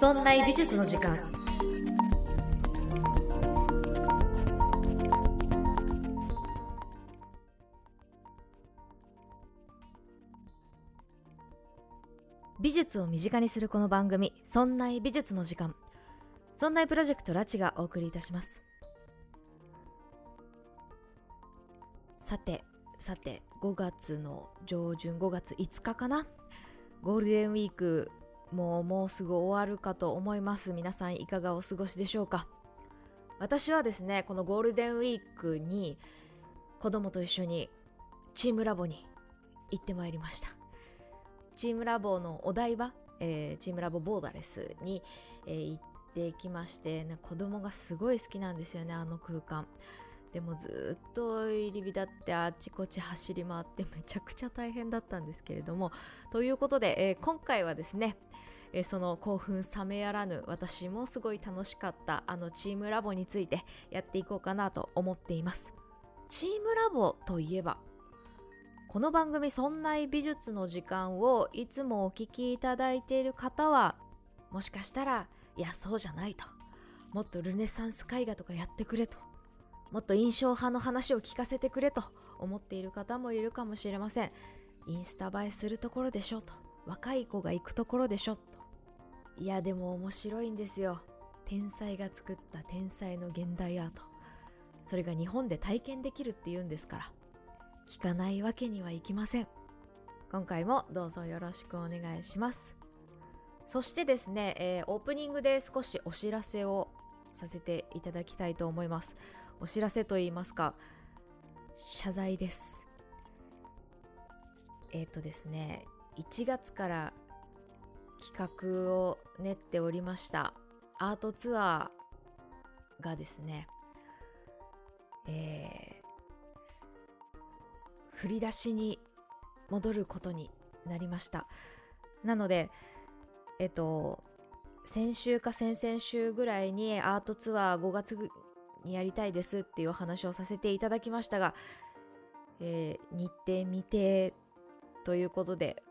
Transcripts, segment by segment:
そんな美術の時間。美術を身近にするこの番組「そんな美術の時間」そんなプロジェクトラチがお送りいたします。さてさて5月の上旬5月5日かな？ゴールデンウィークもうもうすぐ終わるかと思います。皆さんいかがお過ごしでしょうか？私はですねこのゴールデンウィークに子供と一緒にチームラボに行ってまいりました。チームラボのお台場、えー、チームラボボーダレスに、えー、行ってきまして、ね、子供がすごい好きなんですよねあの空間。でもずっと入り浸ってあちこち走り回って めちゃくちゃ大変だったんですけれども。ということで、えー、今回はですね、えー、その興奮冷めやらぬ私もすごい楽しかったあのチームラボについてやっていこうかなと思っています。チームラボといえばこの番組「そんな美術の時間」をいつもお聞きいただいている方はもしかしたらいやそうじゃないと。もっとルネサンス絵画とかやってくれと。もっと印象派の話を聞かせてくれと思っている方もいるかもしれません。インスタ映えするところでしょと。若い子が行くところでしょと。いやでも面白いんですよ。天才が作った天才の現代アート。それが日本で体験できるっていうんですから。聞かないわけにはいきません。今回もどうぞよろしくお願いします。そしてですね、えー、オープニングで少しお知らせをさせていただきたいと思います。お知らせといいますか謝罪です。えっ、ー、とですね1月から企画を練っておりましたアートツアーがですねえー、振り出しに戻ることになりました。なのでえっと先週か先々週ぐらいにアートツアー5月にやりたいですっていうお話をさせていただきましたが、えー、日程未定ということで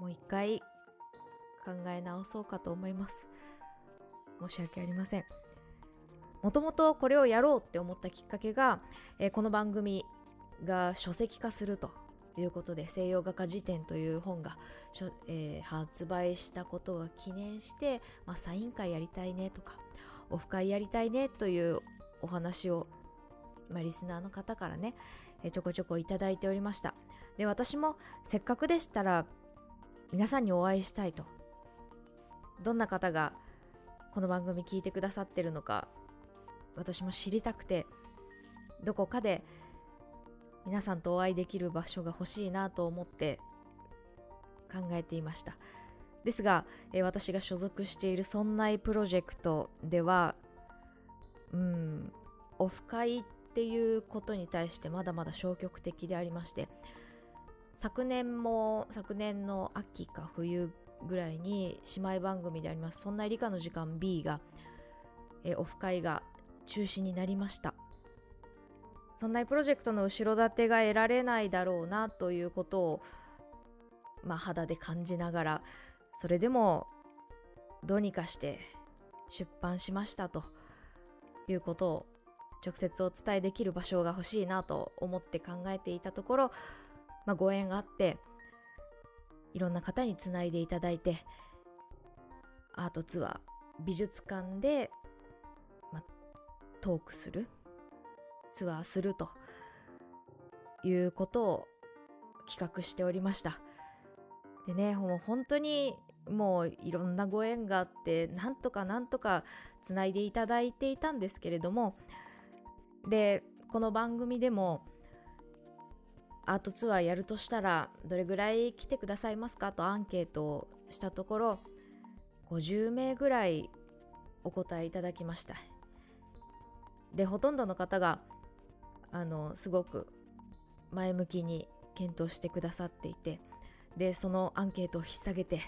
もう一回考え直そうかと思います。申し訳ありません。もともとこれをやろうって思ったきっかけが、えー、この番組が書籍化するということで西洋画家辞典という本が、えー、発売したことが記念して、まあ、サイン会やりたいねとかオフ会やりたいねというお話を、まあ、リスナーの方からね、えちょこちょこいただいておりました。で私もせっかくでしたら皆さんにお会いしたいと。どんな方がこの番組聞いてくださってるのか私も知りたくてどこかで皆さんとお会いできる場所が欲しいなと思って考えていました。ですが、えー、私が所属しているそんなプロジェクトではうんオフ会っていうことに対してまだまだ消極的でありまして昨年も昨年の秋か冬ぐらいに姉妹番組でありますそんな理科の時間 B が、え、オフ会が中止になりました。そんなプロジェクトの後ろ盾が得られないだろうなということをまあ肌で感じながらそれでもどうにかして出版しましたということを直接お伝えできる場所が欲しいなと思って考えていたところ、まあ、ご縁があっていろんな方につないでいただいてアートツアー美術館で、まあ、トークするツアーするということを企画しておりました。でねもう本当にもういろんなご縁があってなんとかなんとかつないでいただいていたんですけれどもでこの番組でもアートツアーやるとしたらどれぐらい来てくださいますか？とアンケートをしたところ50名ぐらいお答えいただきました。でほとんどの方があのすごく前向きに検討してくださっていてでそのアンケートを引っ提げて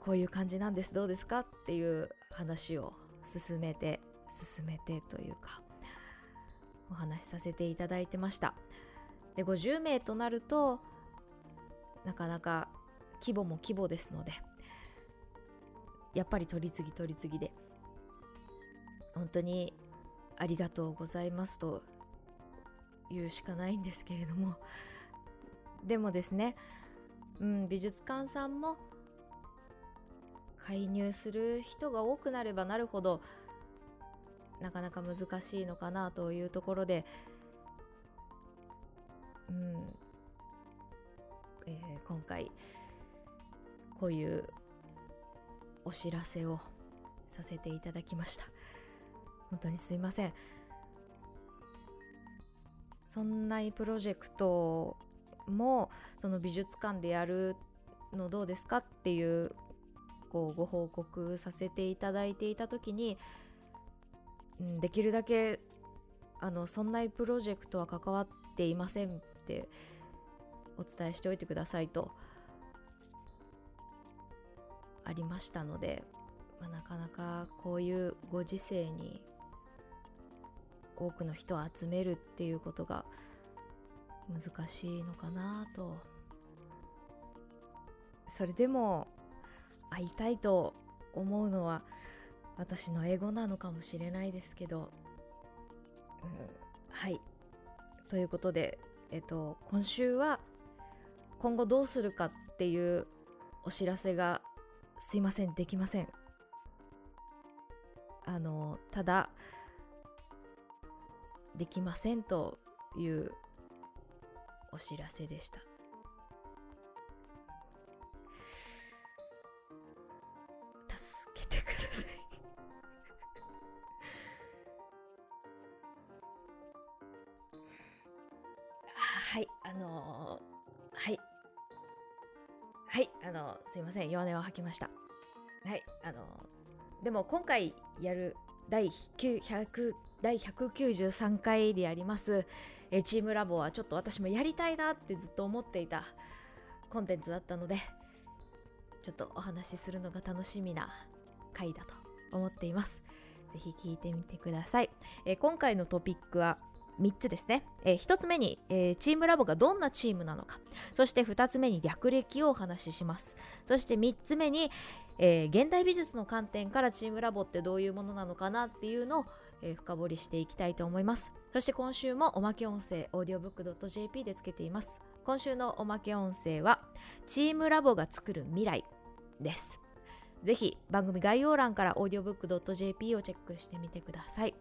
こういう感じなんですどうですかっていう話を進めて進めてというかお話しさせていただいてました。で50名となるとなかなか規模も規模ですのでやっぱり取り次ぎ取り次ぎで本当にありがとうございますと言うしかないんですけれどもでもですね、うん、美術館さんも介入する人が多くなればなるほどなかなか難しいのかなというところで、うん。えー、今回こういうお知らせをさせていただきました。本当にすいません。そんなプロジェクトもその美術館でやるのどうですかっていうこうご報告させていただいていた時に、うん、できるだけあのそんなプロジェクトは関わっていませんってお伝えしておいてくださいとありましたので、まあ、なかなかこういうご時世に多くの人を集めるっていうことが難しいのかなと。それでも会いたいと思うのは私の英語なのかもしれないですけど、うん、はい。ということで、えっと、今週は今後どうするかっていうお知らせがすいません。できません。あのただできませんというお知らせでした。助けてください。はいあのー、はい。はいあのすいません。弱音を吐きました。はいあのでも今回やる第900第193回でありますえチームラボはちょっと私もやりたいなってずっと思っていたコンテンツだったのでちょっとお話しするのが楽しみな回だと思っています。ぜひ聞いてみてください、え今回のトピックは3つですね、えー、1つ目に、えー、チームラボがどんなチームなのか。そして2つ目に略歴をお話しします。そして3つ目に、えー、現代美術の観点からチームラボってどういうものなのかなっていうのをえー、深掘りしていきたいと思います。そして今週もおまけ音声 audiobook.jp でつけています。今週のおまけ音声はチームラボが作る未来です。ぜひ番組概要欄から audiobook.jp をチェックしてみてください。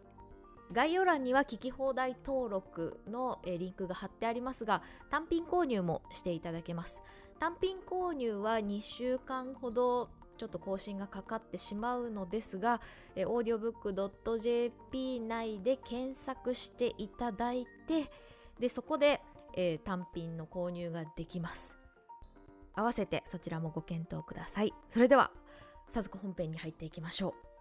概要欄には聞き放題登録のリンクが貼ってありますが単品購入もしていただけます。単品購入は2週間ほどちょっと更新がかかってしまうのですが、えー、audiobook.jp 内で検索していただいて、で、そこで、えー、単品の購入ができます。合わせてそちらもご検討ください。それでは、早速本編に入っていきましょう。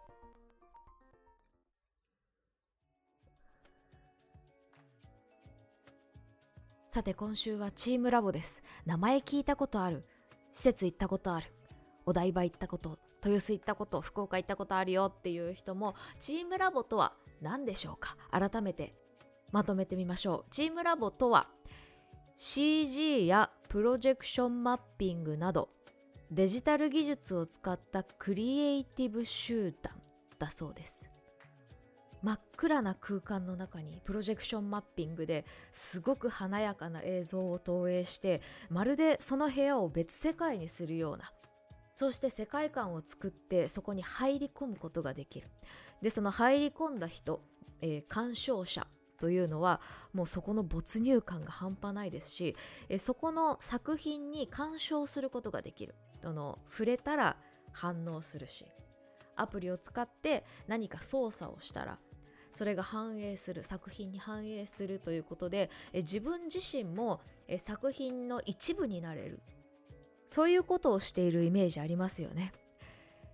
さて今週はチームラボです。名前聞いたことある。施設行ったことある。お台場行ったこと豊洲行ったこと福岡行ったことあるよっていう人もチームラボとは何でしょうか？改めてまとめてみましょう。チームラボとは CG やプロジェクションマッピングなどデジタル技術を使ったクリエイティブ集団だそうです。真っ暗な空間の中にプロジェクションマッピングですごく華やかな映像を投影してまるでその部屋を別世界にするようなそして世界観を作ってそこに入り込むことができる。でその入り込んだ人、えー、鑑賞者というのはもうそこの没入感が半端ないですし、えー、そこの作品に鑑賞することができる。その触れたら反応するしアプリを使って何か操作をしたらそれが反映する作品に反映するということでえ自分自身もえ作品の一部になれる。そういうことをしているイメージありますよね。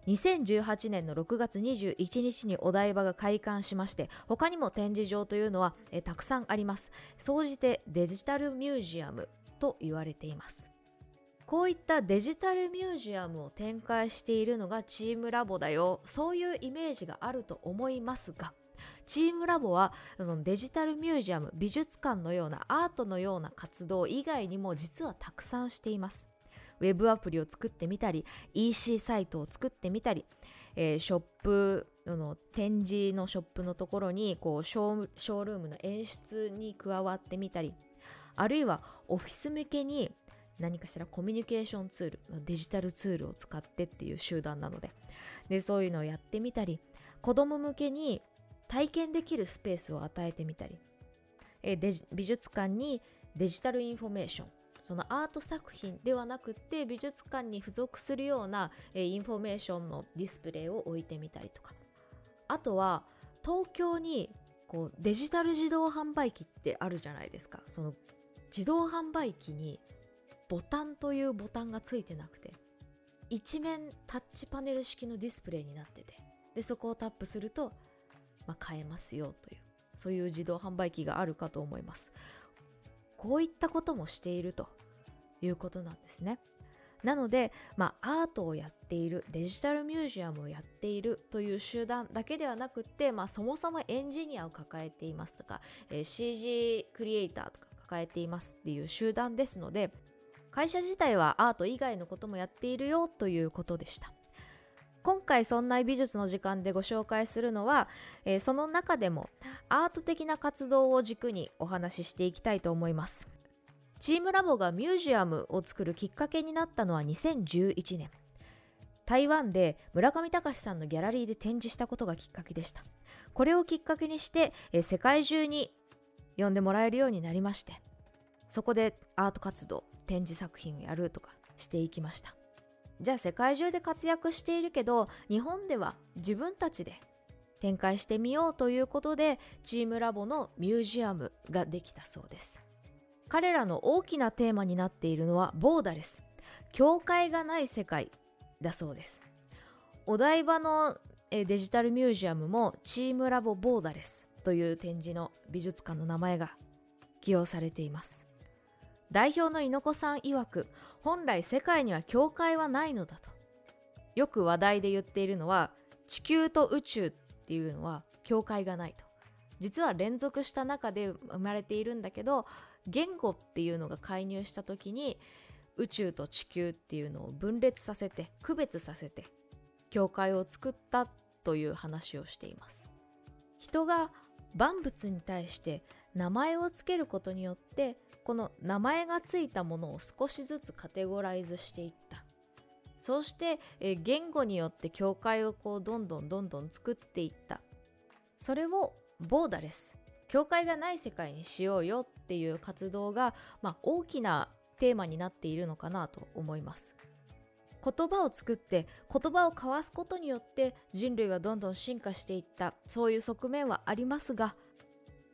2018年の6月21日にお台場が開館しまして他にも展示場というのはえたくさんあります。総じてデジタルミュージアムと言われています。こういったデジタルミュージアムを展開しているのがチームラボだよ。そういうイメージがあると思いますがチームラボはそのデジタルミュージアム美術館のようなアートのような活動以外にも実はたくさんしています。ウェブアプリを作ってみたり EC サイトを作ってみたり、えー、ショップの展示のショップのところにこうショールームの演出に加わってみたりあるいはオフィス向けに何かしらコミュニケーションツールデジタルツールを使ってっていう集団なのででそういうのをやってみたり子供向けに体験できるスペースを与えてみたり、え美術館にデジタルインフォメーションそのアート作品ではなくて美術館に付属するような、えインフォメーションのディスプレイを置いてみたりとか。あとは東京にこうデジタル自動販売機ってあるじゃないですか。その自動販売機にボタンというボタンがついてなくて一面タッチパネル式のディスプレイになっててでそこをタップすると、まあ、買えますよというそういう自動販売機があるかと思います。こういったこともしていると。いうことなんですね。なので、まあ、アートをやっているデジタルミュージアムをやっているという集団だけではなくて、まあ、そもそもエンジニアを抱えていますとか、えー、CG クリエイターとか抱えていますっていう集団ですので会社自体はアート以外のこともやっているよということでした。今回そんな美術の時間でご紹介するのは、えー、その中でもアート的な活動を軸にお話ししていきたいと思います。チームラボがミュージアムを作るきっかけになったのは2011年。台湾で村上隆さんのギャラリーで展示したことがきっかけでした。これをきっかけにして、世界中に呼んでもらえるようになりましてそこでアート活動展示作品をやるとかしていきました。じゃあ世界中で活躍しているけど日本では自分たちで展開してみようということでチームラボのミュージアムができたそうです。彼らの大きなテーマになっているのはボーダレス。境界がない世界だそうです。お台場のデジタルミュージアムもチームラボボーダレスという展示の美術館の名前が起用されています。代表の猪子さん曰く本来世界には境界はないのだと。よく話題で言っているのは地球と宇宙っていうのは境界がないと。実は連続した中で生まれているんだけど言語っていうのが介入した時に宇宙と地球っていうのを分裂させて区別させて境界を作ったという話をしています。人が万物に対して名前を付けることによってこの名前がついたものを少しずつカテゴライズしていった。そうして、え言語によって境界をこうどんどんどんどん作っていった。それをボーダレス。境界がない世界にしようよっていう活動が、まあ、大きなテーマになっているのかなと思います。言葉を作って言葉を交わすことによって人類はどんどん進化していったそういう側面はありますが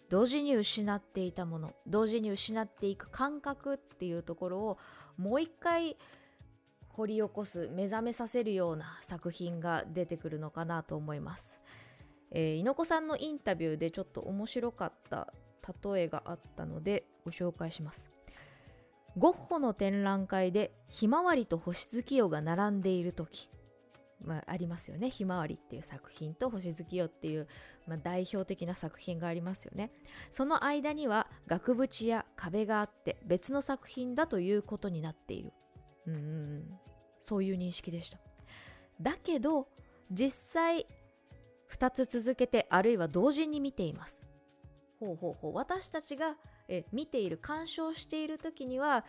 同時に失っていたもの同時に失っていく感覚っていうところをもう一回掘り起こす目覚めさせるような作品が出てくるのかなと思います、えー、猪子さんのインタビューでちょっと面白かった例えがあったのでご紹介します。ゴッホの展覧会でひまわりと星月夜が並んでいる時まあ、ありますよね「ひまわり」っていう作品と「星月夜」っていう、まあ、代表的な作品がありますよね。その間には額縁や壁があって別の作品だということになっている。うんそういう認識でした。だけど実際2つ続けてあるいは同時に見ています。ほうほうほう。私たちがえ見ている鑑賞している時には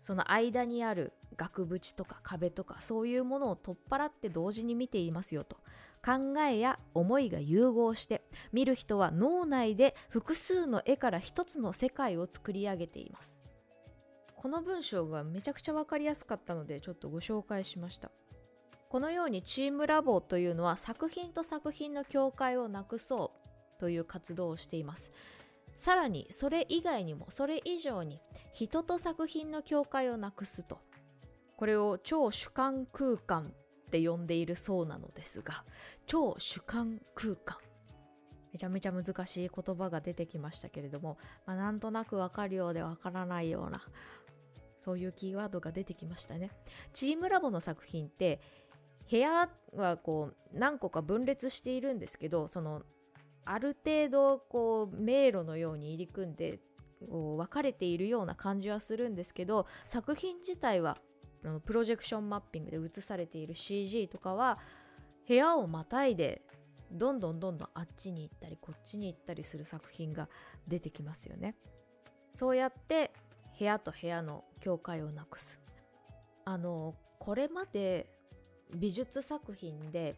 その間にある額縁とか壁とかそういうものを取っ払って同時に見ていますよと。考えや思いが融合して見る人は脳内で複数の絵から一つの世界を作り上げています。この文章がめちゃくちゃ分かりやすかったのでちょっとご紹介しました。このようにチームラボというのは作品と作品の境界をなくそう。という活動をしています。さらにそれ以外にもそれ以上に人と作品の境界をなくすとこれを超主観空間って呼んでいるそうなのですが超主観空間。めちゃめちゃ難しい言葉が出てきましたけれども、まあ、なんとなくわかるようでわからないようなそういうキーワードが出てきましたね。チームラボの作品って部屋はこう何個か分裂しているんですけどそのある程度こう迷路のように入り組んで分かれているような感じはするんですけど作品自体はプロジェクションマッピングで映されている CG とかは部屋をまたいでどんどんどんどんあっちに行ったりこっちに行ったりする作品が出てきますよね。そうやって部屋と部屋の境界をなくす。あのこれまで美術作品で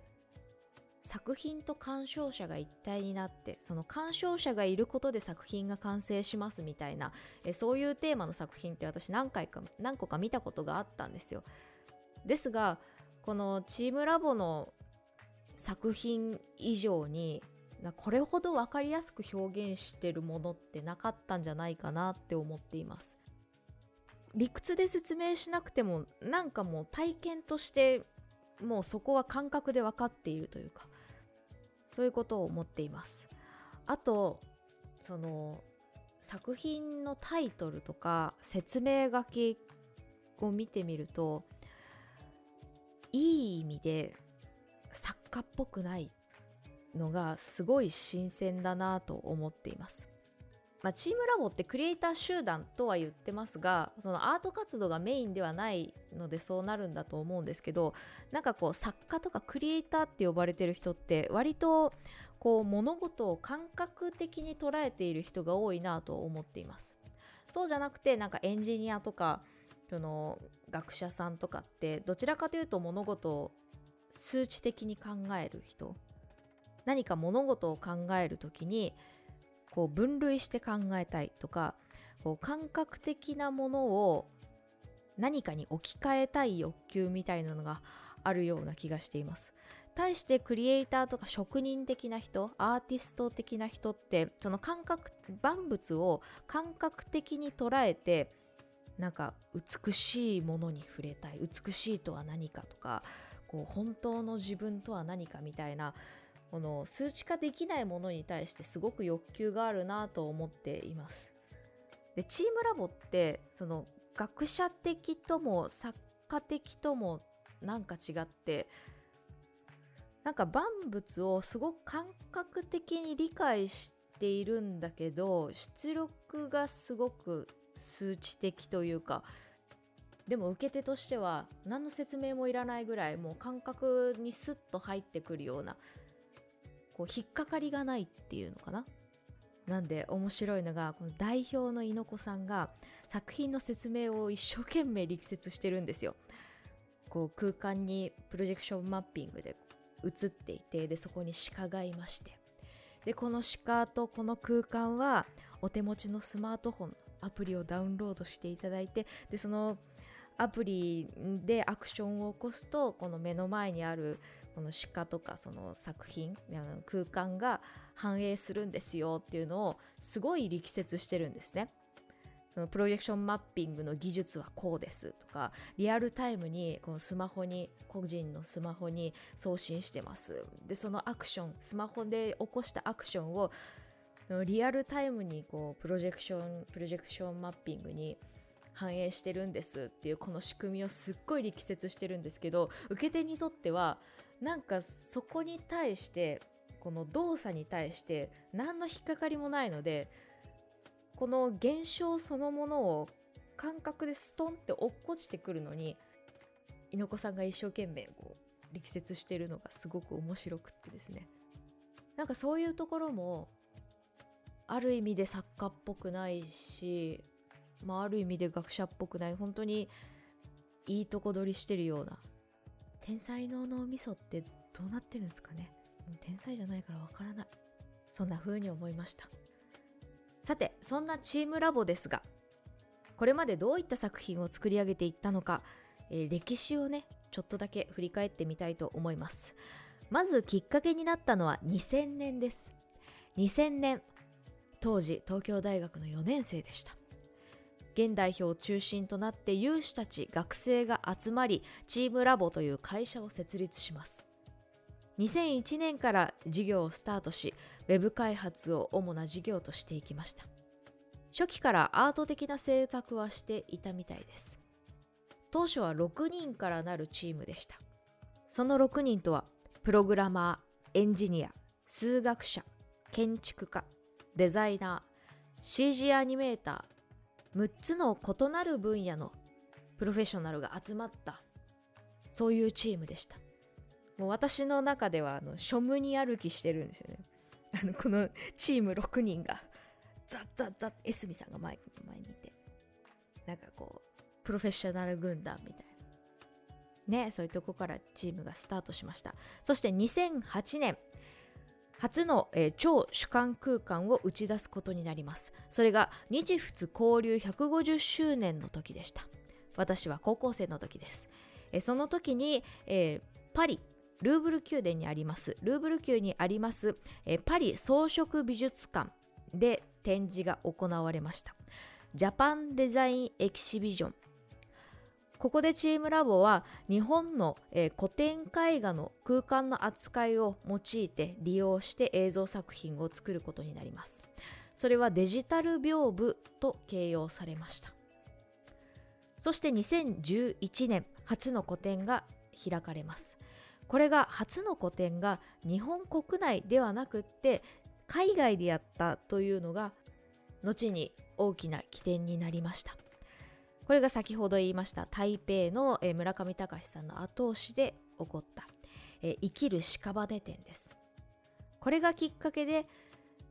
作品と鑑賞者が一体になってその鑑賞者がいることで作品が完成しますみたいなえそういうテーマの作品って私何回か何個か見たことがあったんですよ。ですがこのチームラボの作品以上にこれほど分かりやすく表現してるものってなかったんじゃないかなって思っています。理屈で説明しなくてもなんかもう体験としてもうそこは感覚で分かっているというか。そういうことを思っています。あとその作品のタイトルとか説明書きを見てみるといい意味で作家っぽくないのがすごい新鮮だなと思っています。まあ、チームラボってクリエイター集団とは言ってますがそのアート活動がメインではないのでそうなるんだと思うんですけどなんかこう作家とかクリエイターって呼ばれてる人って割とこう物事を感覚的に捉えている人が多いなと思っています。そうじゃなくてなんかエンジニアとかその学者さんとかってどちらかというと物事を数値的に考える人。何か物事を考える時にこう分類して考えたいとかこう感覚的なものを何かに置き換えたい欲求みたいなのがあるような気がしています。対してクリエイターとか職人的な人アーティスト的な人ってその感覚万物を感覚的に捉えてなんか美しいものに触れたい美しいとは何かとかこう本当の自分とは何かみたいなこの数値化できないものに対してすごく欲求があるなと思っています。でチームラボってその学者的とも作家的ともなんか違ってなんか万物をすごく感覚的に理解しているんだけど出力がすごく数値的というかでも受け手としては何の説明もいらないぐらいもう感覚にスッと入ってくるようなこう引っかかりがないっていうのかな？なんで面白いのがこの代表の猪子さんが作品の説明を一生懸命力説してるんですよ。こう空間にプロジェクションマッピングで映っていてでそこに鹿がいまして。でこの鹿とこの空間はお手持ちのスマートフォンアプリをダウンロードしていただいてでそのアプリでアクションを起こすとこの目の前にあるこの鹿とかその作品空間が反映するんですよっていうのをすごい力説してるんですね。そのプロジェクションマッピングの技術はこうですとかリアルタイムにこのスマホに個人のスマホに送信してますでそのアクションスマホで起こしたアクションをリアルタイムにこうプロジェクションプロジェクションマッピングに反映してるんですっていうこの仕組みをすっごい力説してるんですけど受け手にとってはなんかそこに対してこの動作に対して何の引っかかりもないのでこの現象そのものを感覚でストンって落っこちてくるのに猪子さんが一生懸命こう力説してるのがすごく面白くってですね。なんかそういうところもある意味で作家っぽくないし、まあ、ある意味で学者っぽくない本当にいいとこ取りしてるような天才の脳みそってどうなってるんですかね？天才じゃないからわからない。そんな風に思いました。さてそんなチームラボですがこれまでどういった作品を作り上げていったのか、えー、歴史をねちょっとだけ振り返ってみたいと思います。まずきっかけになったのは2000年です。2000年当時東京大学の4年生でした。現代表を中心となって有志たち学生が集まりチームラボという会社を設立します。2001年から事業をスタートしウェブ開発を主な事業としていきました。初期からアート的な制作はしていたみたいです。当初は6人からなるチームでした。その6人とはプログラマーエンジニア数学者建築家デザイナー CG アニメーター6つの異なる分野のプロフェッショナルが集まった。そういうチームでした。もう私の中ではあの庶務に歩きしてるんですよね。あのこのチーム6人がザッザッザッエスミさんが前前にいて。なんかこうプロフェッショナル軍団みたいな。ねそういうとこからチームがスタートしました。そして2008年初の、えー、超主観空間を打ち出すことになります。それが日仏交流150周年の時でした。私は高校生の時です、えー、その時に、えー、パリルーブル宮殿にあります。ルーブル宮にあります、えパリ装飾美術館で展示が行われました。ジャパンデザインエキシビジョン。ここでチームラボは日本の、えー、古典絵画の空間の扱いを用いて利用して映像作品を作ることになります。それはデジタル屏風と形容されました。そして2011年初の個展が開かれます。これが初の個展が日本国内ではなくって海外でやったというのが後に大きな起点になりました。これが先ほど言いました台北の、え村上隆さんの後押しで起こった、え生きる屍展です。これがきっかけで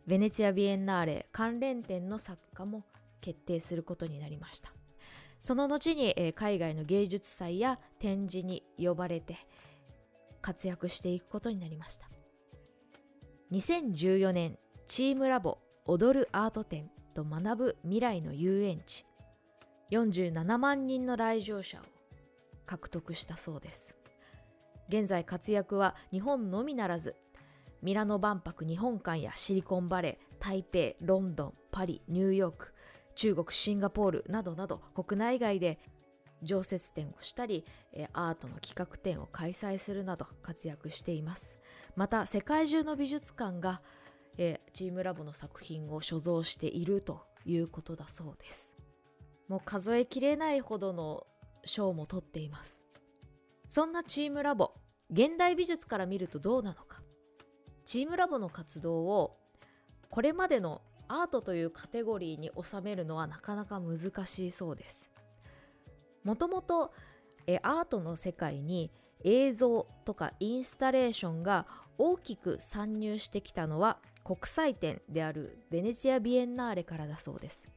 ベネツィア・ビエンナーレ関連展の作家も決定することになりました。その後に、え海外の芸術祭や展示に呼ばれて活躍していくことになりました。2014年チームラボ踊るアート展と学ぶ未来の遊園地。47万人の来場者を獲得したそうです。現在活躍は日本のみならずミラノ万博日本館やシリコンバレー台北ロンドンパリニューヨーク中国シンガポールなどなど国内外で常設展をしたりアートの企画展を開催するなど活躍しています。また世界中の美術館がチームラボの作品を所蔵しているということだそうです。もう数えきれないほどの賞も取っています。そんなチームラボ現代美術から見るとどうなのか。チームラボの活動をこれまでのアートというカテゴリーに収めるのはなかなか難しいそうです。もともとアートの世界に映像とかインスタレーションが大きく参入してきたのは国際展であるベネチア・ビエンナーレからだそうです。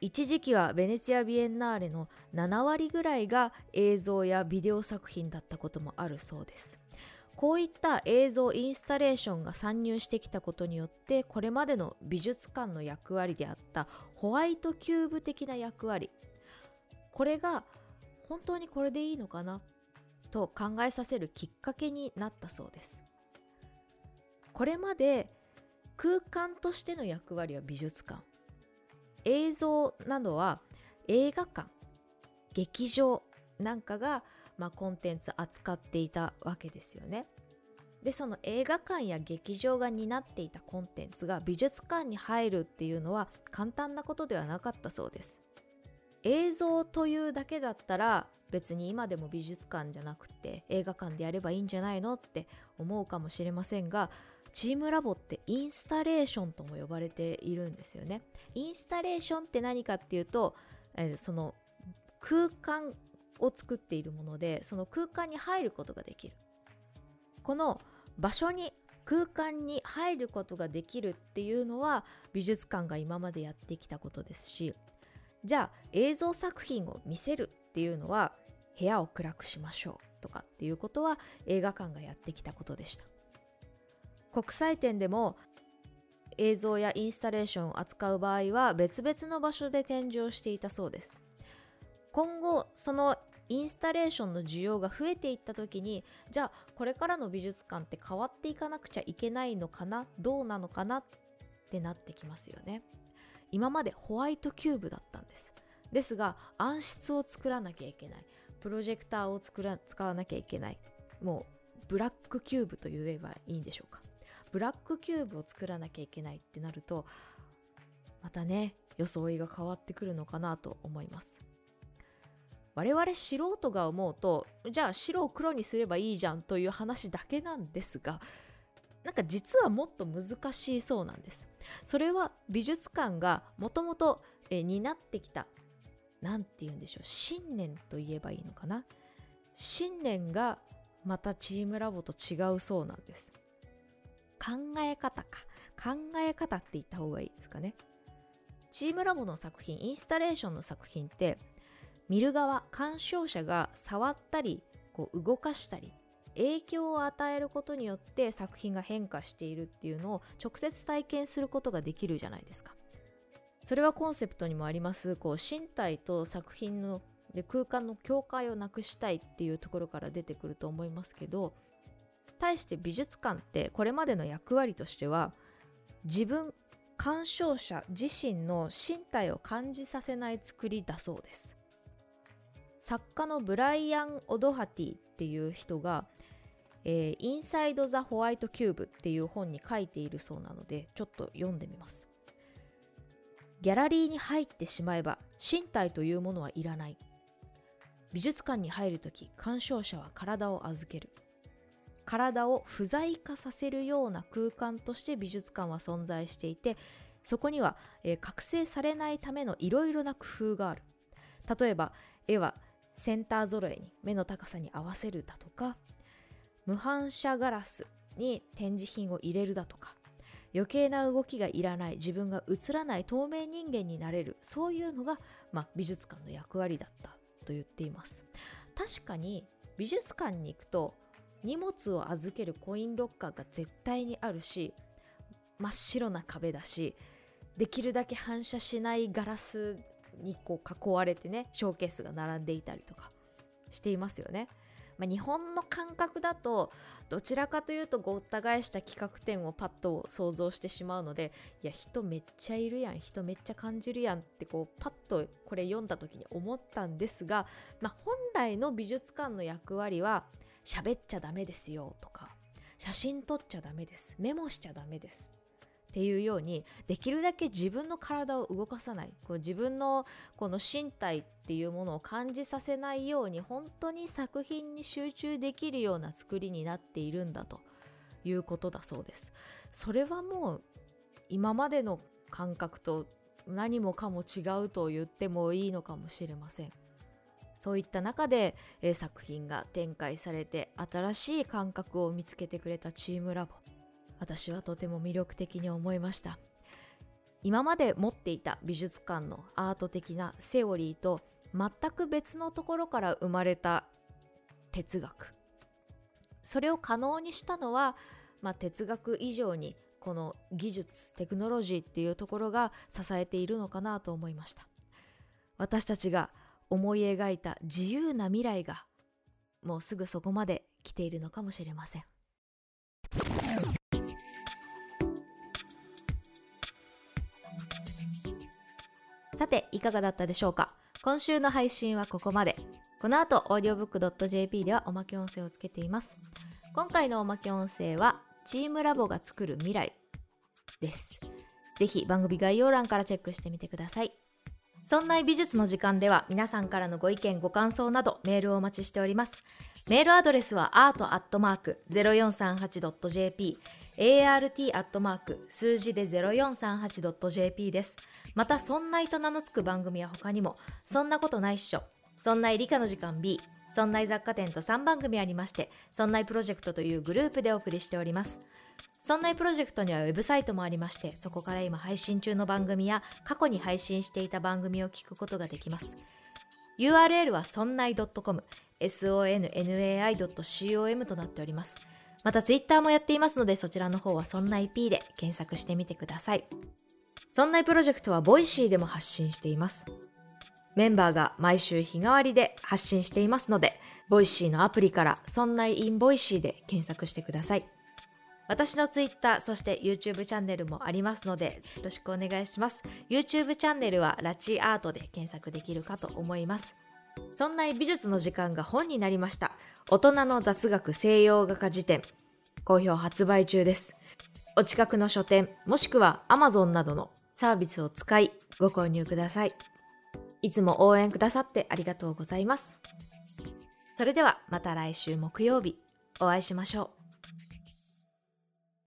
一時期はベネツィア・ビエンナーレの7割ぐらいが映像やビデオ作品だったこともあるそうです。こういった映像インスタレーションが参入してきたことによってこれまでの美術館の役割であったホワイトキューブ的な役割これが本当にこれでいいのかなと考えさせるきっかけになったそうです。これまで空間としての役割は美術館。映像などは映画館劇場なんかが、まあ、コンテンツ扱っていたわけですよね。でその映画館や劇場が担っていたコンテンツが美術館に入るっていうのは簡単なことではなかったそうです。映像というだけだったら別に今でも美術館じゃなくて映画館でやればいいんじゃないのって思うかもしれませんがチームラボってインスタレーションとも呼ばれているんですよね。インスタレーションって何かっていうと、えー、その空間を作っているものでその空間に入ることができる。この場所に空間に入ることができるっていうのは美術館が今までやってきたことですしじゃあ映像作品を見せるっていうのは部屋を暗くしましょうとかっていうことは映画館がやってきたことでした。国際展でも映像やインスタレーションを扱う場合は別々の場所で展示をしていたそうです。今後そのインスタレーションの需要が増えていった時にじゃあこれからの美術館って変わっていかなくちゃいけないのかな？どうなのかなってなってきますよね。今までホワイトキューブだったんです。ですが暗室を作らなきゃいけない。プロジェクターを作ら使わなきゃいけない。もうブラックキューブと言えばいいんでしょうか。ブラックキューブを作らなきゃいけないってなるとまたね装いが変わってくるのかなと思います。我々素人が思うとじゃあ白を黒にすればいいじゃんという話だけなんですがなんか実はもっと難しいそうなんです。それは美術館がもともと担ってきた何て言うんでしょう信念と言えばいいのかな。信念がまたチームラボと違うそうなんです。考え方か。考え方って言った方がいいですかね。チームラボの作品インスタレーションの作品って見る側鑑賞者が触ったりこう動かしたり影響を与えることによって作品が変化しているっていうのを直接体験することができるじゃないですか。それはコンセプトにもありますこう身体と作品ので空間の境界をなくしたいっていうところから出てくると思いますけど対して美術館ってこれまでの役割としては自分鑑賞者自身の身体を感じさせない作りだそうです。作家のブライアン・オドハティっていう人がえー、インサイド・ザ・ホワイト・キューブっていう本に書いているそうなのでちょっと読んでみます。ギャラリーに入ってしまえば身体というものはいらない。美術館に入るとき鑑賞者は体を預ける。体を不在化させるような空間として美術館は存在していてそこには、えー、覚醒されないためのいろいろな工夫がある。例えば絵はセンター揃えに目の高さに合わせるだとか無反射ガラスに展示品を入れるだとか余計な動きがいらない自分が映らない透明人間になれるそういうのが、まあ、美術館の役割だったと言っています。確かに美術館に行くと荷物を預けるコインロッカーが絶対にあるし真っ白な壁だしできるだけ反射しないガラスにこう囲われてねショーケースが並んでいたりとかしていますよね。まあ、日本の感覚だとどちらかというとごった返した企画展をパッと想像してしまうのでいや人めっちゃいるやん人めっちゃ感じるやんってこうパッとこれ読んだ時に思ったんですが、まあ、本来の美術館の役割は喋っちゃダメですよとか写真撮っちゃダメですメモしちゃダメですっていうようにできるだけ自分の体を動かさないこう自分のこの身体っていうものを感じさせないように本当に作品に集中できるような作りになっているんだということだそうです。それはもう今までの感覚と何もかも違うと言ってもいいのかもしれません。そういった中で、えー、作品が展開されて新しい感覚を見つけてくれたチームラボ。私はとても魅力的に思いました。今まで持っていた美術館のアート的なセオリーと全く別のところから生まれた哲学。それを可能にしたのは、まあ、哲学以上にこの技術テクノロジーっていうところが支えているのかなと思いました。私たちが思い描いた自由な未来がもうすぐそこまで来ているのかもしれません。さていかがだったでしょうか？今週の配信はここまで。この後 audiobook.jp ではおまけ音声をつけています。今回のおまけ音声はチームラボが作る未来です。ぜひ番組概要欄からチェックしてみてください。そんな美術の時間では皆さんからのご意見ご感想などメールをお待ちしております。メールアドレスは art.0438.jp art. 数字で 0438.jp です。また「そんない」と名の付く番組は他にも「そんなことないっしょ」「そんない理科の時間 B」「そんない雑貨店」と3番組ありまして「そんないプロジェクト」というグループでお送りしております。そんなプロジェクトにはウェブサイトもありまして、そこから今配信中の番組や過去に配信していた番組を聞くことができます。URL はそんない .com、sonnai.com となっております。また Twitter もやっていますので、そちらの方はそんない P で検索してみてください。そんないプロジェクトは Voicy でも発信しています。メンバーが毎週日替わりで発信していますので、 Voicy のアプリからそんない in Voicy で検索してください。私の Twitter、そして YouTube チャンネルもありますので、よろしくお願いします。YouTube チャンネルはラチアートで検索できるかと思います。そんな美術の時間が本になりました。大人の雑学西洋画家事典。好評発売中です。お近くの書店、もしくは Amazon などのサービスを使いご購入ください。いつも応援くださってありがとうございます。それではまた来週木曜日お会いしましょう。